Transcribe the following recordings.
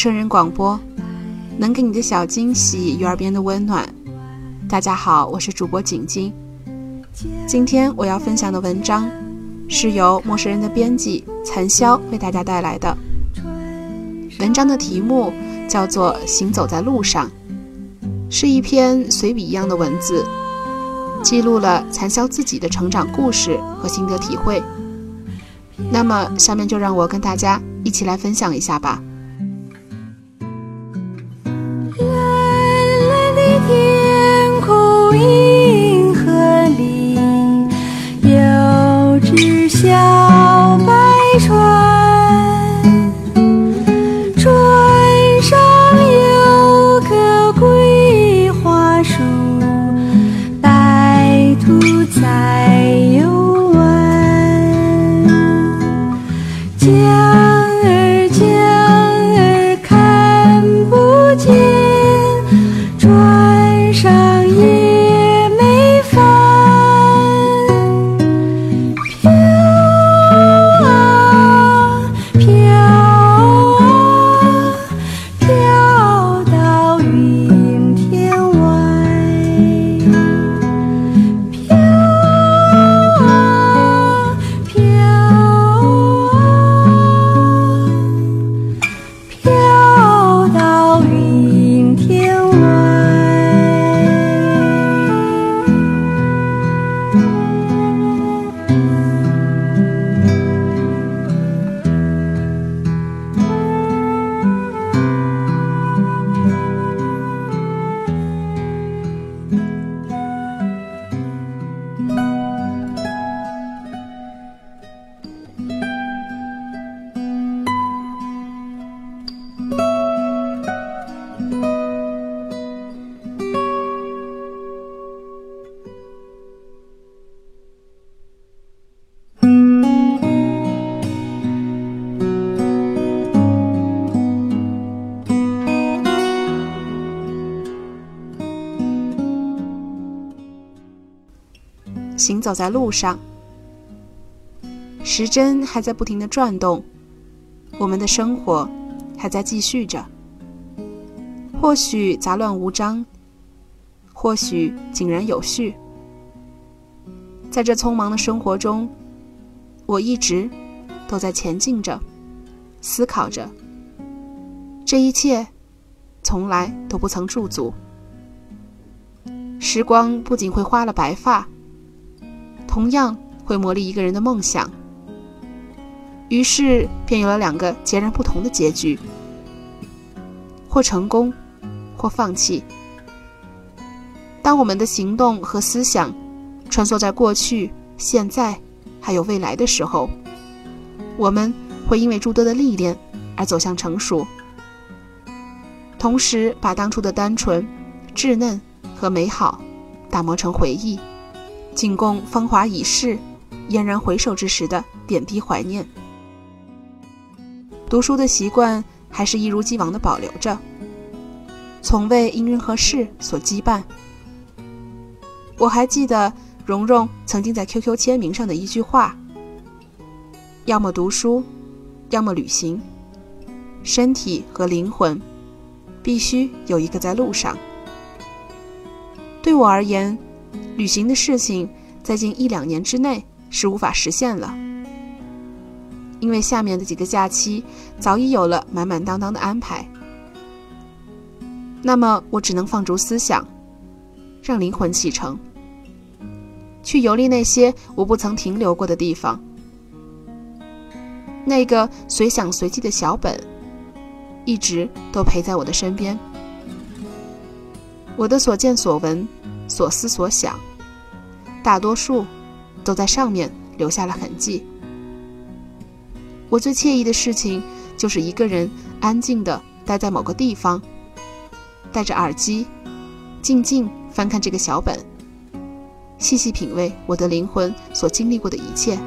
生人广播，能给你的小惊喜与耳边的温暖。大家好，我是主播景晶。今天我要分享的文章是由陌生人的编辑残潇为大家带来的。文章的题目叫做《行走在路上》，是一篇随笔一样的文字，记录了残潇自己的成长故事和心得体会。那么，下面就让我跟大家一起来分享一下吧。行走在路上，时针还在不停的转动，我们的生活还在继续着。或许杂乱无章，或许井然有序。在这匆忙的生活中，我一直都在前进着，思考着。这一切从来都不曾驻足。时光不仅会花了白发。同样会磨砺一个人的梦想，于是便有了两个截然不同的结局：或成功，或放弃。当我们的行动和思想穿梭在过去、现在还有未来的时候，我们会因为诸多的历练而走向成熟，同时把当初的单纯、稚嫩和美好打磨成回忆。仅供芳华已逝、嫣然回首之时的点滴怀念。读书的习惯还是一如既往的保留着，从未因任何事所羁绊。我还记得蓉蓉曾经在 QQ 签名上的一句话：“要么读书，要么旅行，身体和灵魂必须有一个在路上。”对我而言。旅行的事情，在近一两年之内是无法实现了，因为下面的几个假期早已有了满满当当的安排。那么，我只能放逐思想，让灵魂启程。去游历那些我不曾停留过的地方。那个随想随记的小本，一直都陪在我的身边。我的所见所闻、所思所想，大多数都在上面留下了痕迹。我最惬意的事情，就是一个人安静地待在某个地方，戴着耳机，静静翻看这个小本，细细品味我的灵魂所经历过的一切。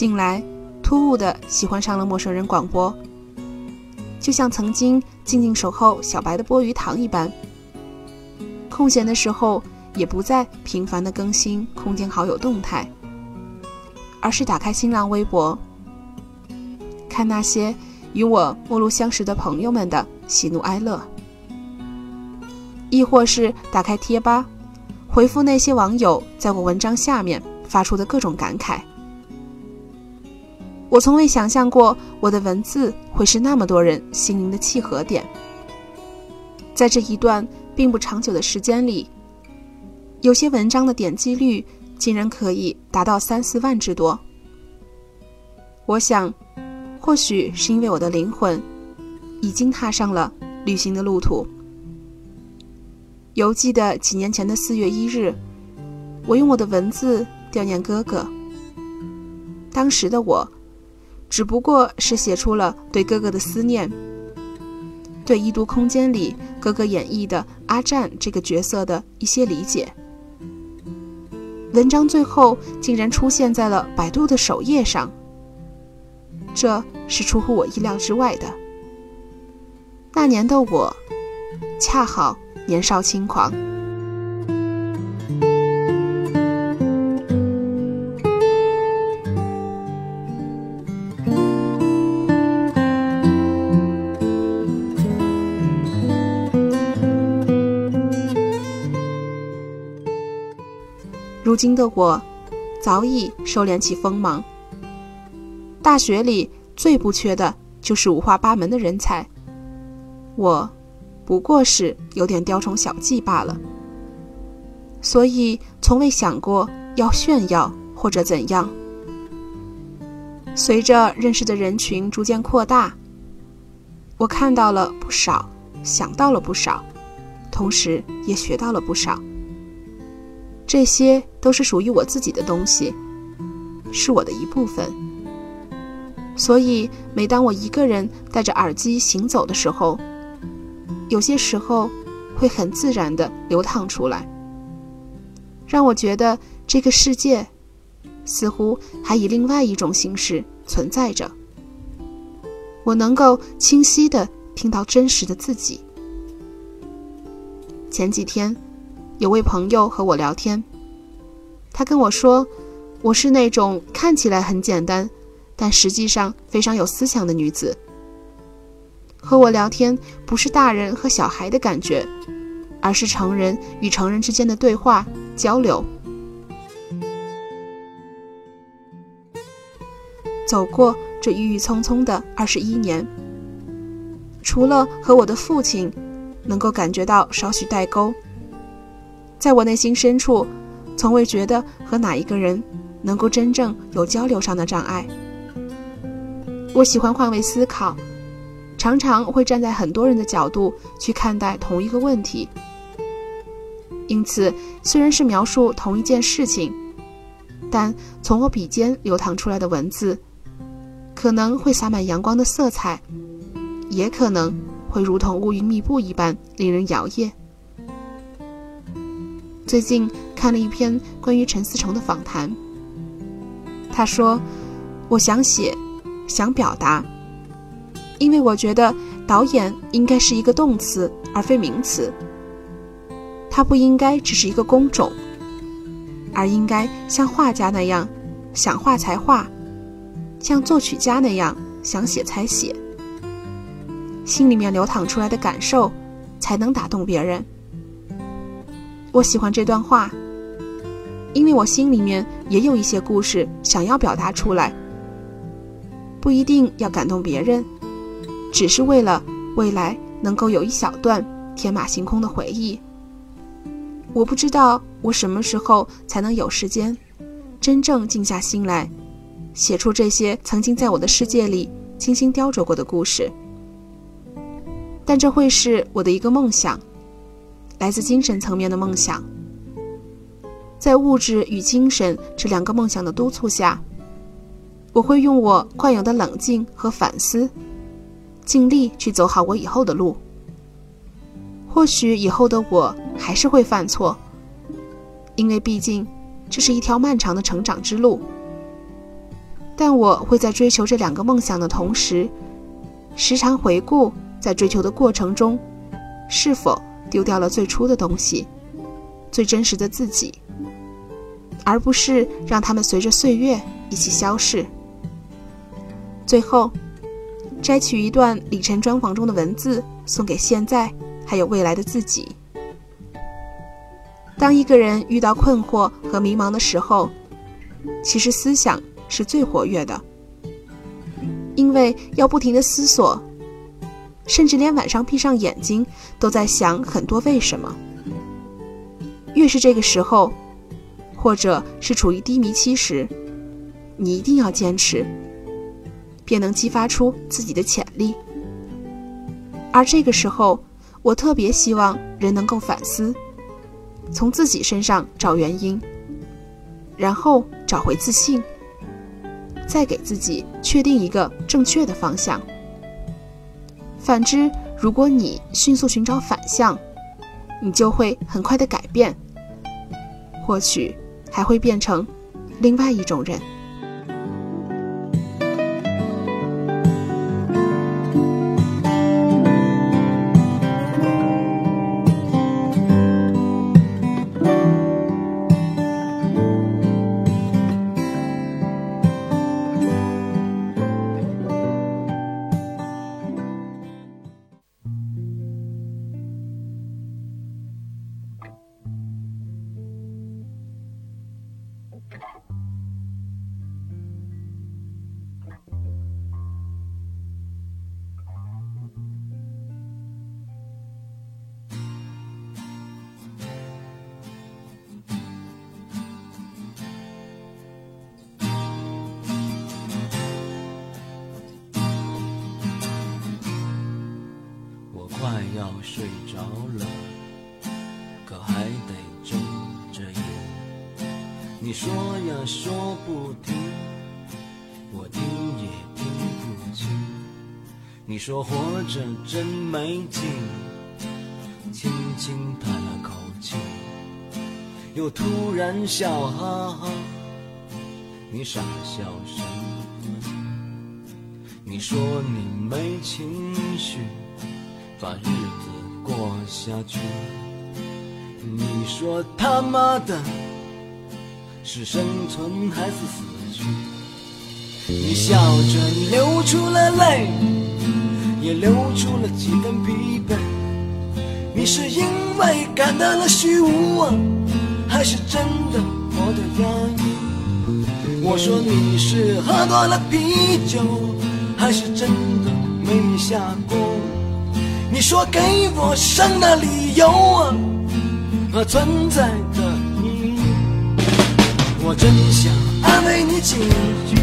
近来，突兀的喜欢上了陌生人广播，就像曾经静静守候小白的波鱼塘一般。空闲的时候，也不再频繁的更新空间好友动态，而是打开新浪微博，看那些与我陌路相识的朋友们的喜怒哀乐，亦或是打开贴吧，回复那些网友在我文章下面发出的各种感慨。我从未想象过我的文字会是那么多人心灵的契合点。在这一段并不长久的时间里，有些文章的点击率竟然可以达到三四万之多。我想，或许是因为我的灵魂已经踏上了旅行的路途。犹记得几年前的四月一日，我用我的文字悼念哥哥。当时的我。只不过是写出了对哥哥的思念，对异度空间里哥哥演绎的阿占这个角色的一些理解。文章最后竟然出现在了百度的首页上，这是出乎我意料之外的。那年的我，恰好年少轻狂。今的我，早已收敛起锋芒。大学里最不缺的就是五花八门的人才，我不过是有点雕虫小技罢了。所以从未想过要炫耀或者怎样。随着认识的人群逐渐扩大，我看到了不少，想到了不少，同时也学到了不少。这些都是属于我自己的东西，是我的一部分。所以，每当我一个人戴着耳机行走的时候，有些时候会很自然地流淌出来，让我觉得这个世界似乎还以另外一种形式存在着。我能够清晰地听到真实的自己。前几天。有位朋友和我聊天，他跟我说，我是那种看起来很简单，但实际上非常有思想的女子。和我聊天不是大人和小孩的感觉，而是成人与成人之间的对话交流。走过这郁郁葱葱的二十一年，除了和我的父亲能够感觉到少许代沟。在我内心深处，从未觉得和哪一个人能够真正有交流上的障碍。我喜欢换位思考，常常会站在很多人的角度去看待同一个问题。因此，虽然是描述同一件事情，但从我笔尖流淌出来的文字，可能会洒满阳光的色彩，也可能会如同乌云密布一般令人摇曳。最近看了一篇关于陈思诚的访谈。他说：“我想写，想表达，因为我觉得导演应该是一个动词而非名词。他不应该只是一个工种，而应该像画家那样，想画才画，像作曲家那样想写才写。心里面流淌出来的感受，才能打动别人。我喜欢这段话，因为我心里面也有一些故事想要表达出来，不一定要感动别人，只是为了未来能够有一小段天马行空的回忆。我不知道我什么时候才能有时间，真正静下心来，写出这些曾经在我的世界里精心雕琢过的故事。但这会是我的一个梦想，来自精神层面的梦想。在物质与精神这两个梦想的督促下，我会用我惯有的冷静和反思，尽力去走好我以后的路。或许以后的我还是会犯错，因为毕竟这是一条漫长的成长之路。但我会在追求这两个梦想的同时，时常回顾。在追求的过程中，是否丢掉了最初的东西，最真实的自己，而不是让他们随着岁月一起消逝？最后，摘取一段李晨专访中的文字，送给现在还有未来的自己。当一个人遇到困惑和迷茫的时候，其实思想是最活跃的，因为要不停的思索。甚至连晚上闭上眼睛都在想很多为什么。越是这个时候，或者是处于低迷期时，你一定要坚持，便能激发出自己的潜力。而这个时候，我特别希望人能够反思，从自己身上找原因，然后找回自信，再给自己确定一个正确的方向。反之，如果你迅速寻找反向，你就会很快的改变，或许还会变成另外一种人。要睡着了，可还得睁着眼。你说呀说不停，我听也听不清。你说活着真没劲，轻轻叹了口气，又突然笑哈哈。你傻笑什么？你说你没情绪，把日子。过下去，你说他妈的是生存还是死去？你笑着流出了泪，也流出了几分疲惫。你是因为感到了虚无，还是真的活得压抑？我说你是喝多了啤酒，还是真的没你下过？你说给我生的理由啊和存在的意义，我真想安慰你几句，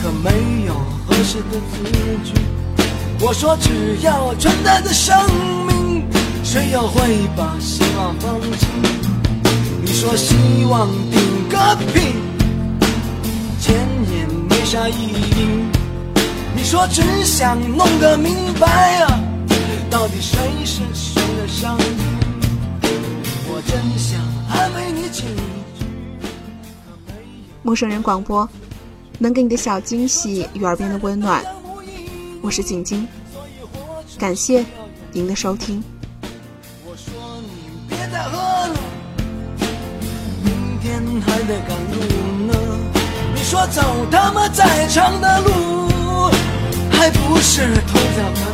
可没有合适的字句。我说只要存在的生命，谁又会把希望放弃？你说希望顶个屁，钱也没啥意义。你说只想弄个明白啊。到底谁是谁的上帝？我真想安慰你几句。陌生人广播，能给你的小惊喜与耳边的温暖。我是景晶，感谢您的收听。我说你别再喝了，明天还得赶路呢。说走他妈再长的路，还不是同向分